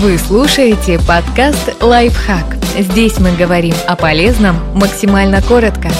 Вы слушаете подкаст «Лайфхак». Здесь мы говорим о полезном максимально коротко.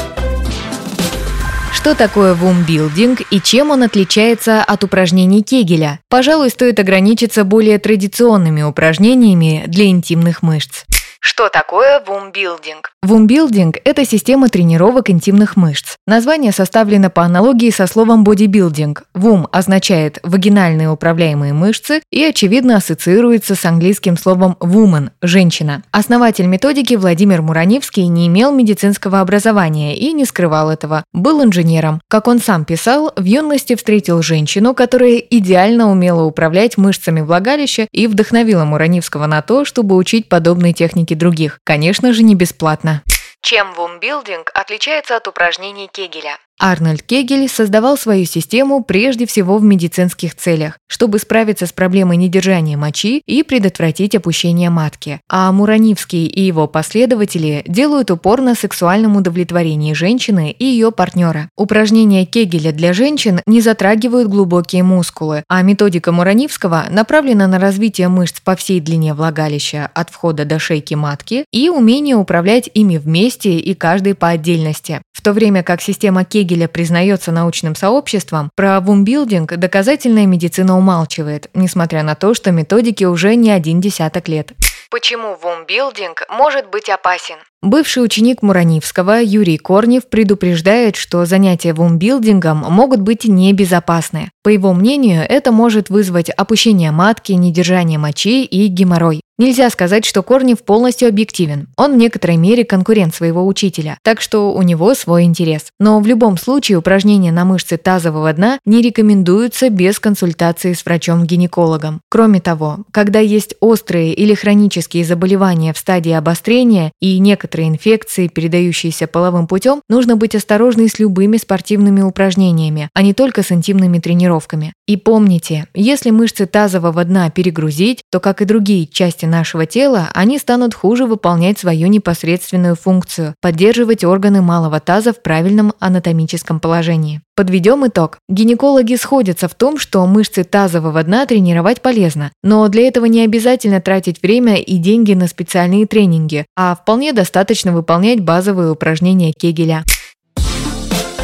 Что такое вумбилдинг и чем он отличается от упражнений Кегеля? Пожалуй, стоит ограничиться более традиционными упражнениями для интимных мышц. Что такое вумбилдинг? Вумбилдинг – это система тренировок интимных мышц. Название составлено по аналогии со словом бодибилдинг. Вум означает вагинальные управляемые мышцы и, очевидно, ассоциируется с английским словом woman – женщина. Основатель методики Владимир Мураневский не имел медицинского образования и не скрывал этого. Был инженером. Как он сам писал, в юности встретил женщину, которая идеально умела управлять мышцами влагалища и вдохновила Мураневского на то, чтобы учить подобные техники других. Конечно же, не бесплатно. Чем вумбилдинг отличается от упражнений Кегеля? Арнольд Кегель создавал свою систему прежде всего в медицинских целях, чтобы справиться с проблемой недержания мочи и предотвратить опущение матки. А Муранивский и его последователи делают упор на сексуальном удовлетворении женщины и ее партнера. Упражнения Кегеля для женщин не затрагивают глубокие мускулы, а методика Муранивского направлена на развитие мышц по всей длине влагалища от входа до шейки матки и умение управлять ими вместе и каждый по отдельности. В то время как система Кегеля признается научным сообществом, про вумбилдинг доказательная медицина умалчивает, несмотря на то, что методике уже не один десяток лет. Почему вумбилдинг может быть опасен? Бывший ученик Муранивского Юрий Корнев предупреждает, что занятия вумбилдингом могут быть небезопасны. По его мнению, это может вызвать опущение матки, недержание мочи и геморрой. Нельзя сказать, что Корнев полностью объективен. Он в некоторой мере конкурент своего учителя, так что у него свой интерес. Но в любом случае упражнения на мышцы тазового дна не рекомендуются без консультации с врачом-гинекологом. Кроме того, когда есть острые или хронические заболевания в стадии обострения и некоторые инфекции, передающиеся половым путем, нужно быть осторожной с любыми спортивными упражнениями, а не только с интимными тренировками. И помните, если мышцы тазового дна перегрузить, то, как и другие части нашего тела, они станут хуже выполнять свою непосредственную функцию – поддерживать органы малого таза в правильном анатомическом положении. Подведем итог. Гинекологи сходятся в том, что мышцы тазового дна тренировать полезно, но для этого не обязательно тратить время и деньги на специальные тренинги, а вполне достаточно выполнять базовые упражнения Кегеля.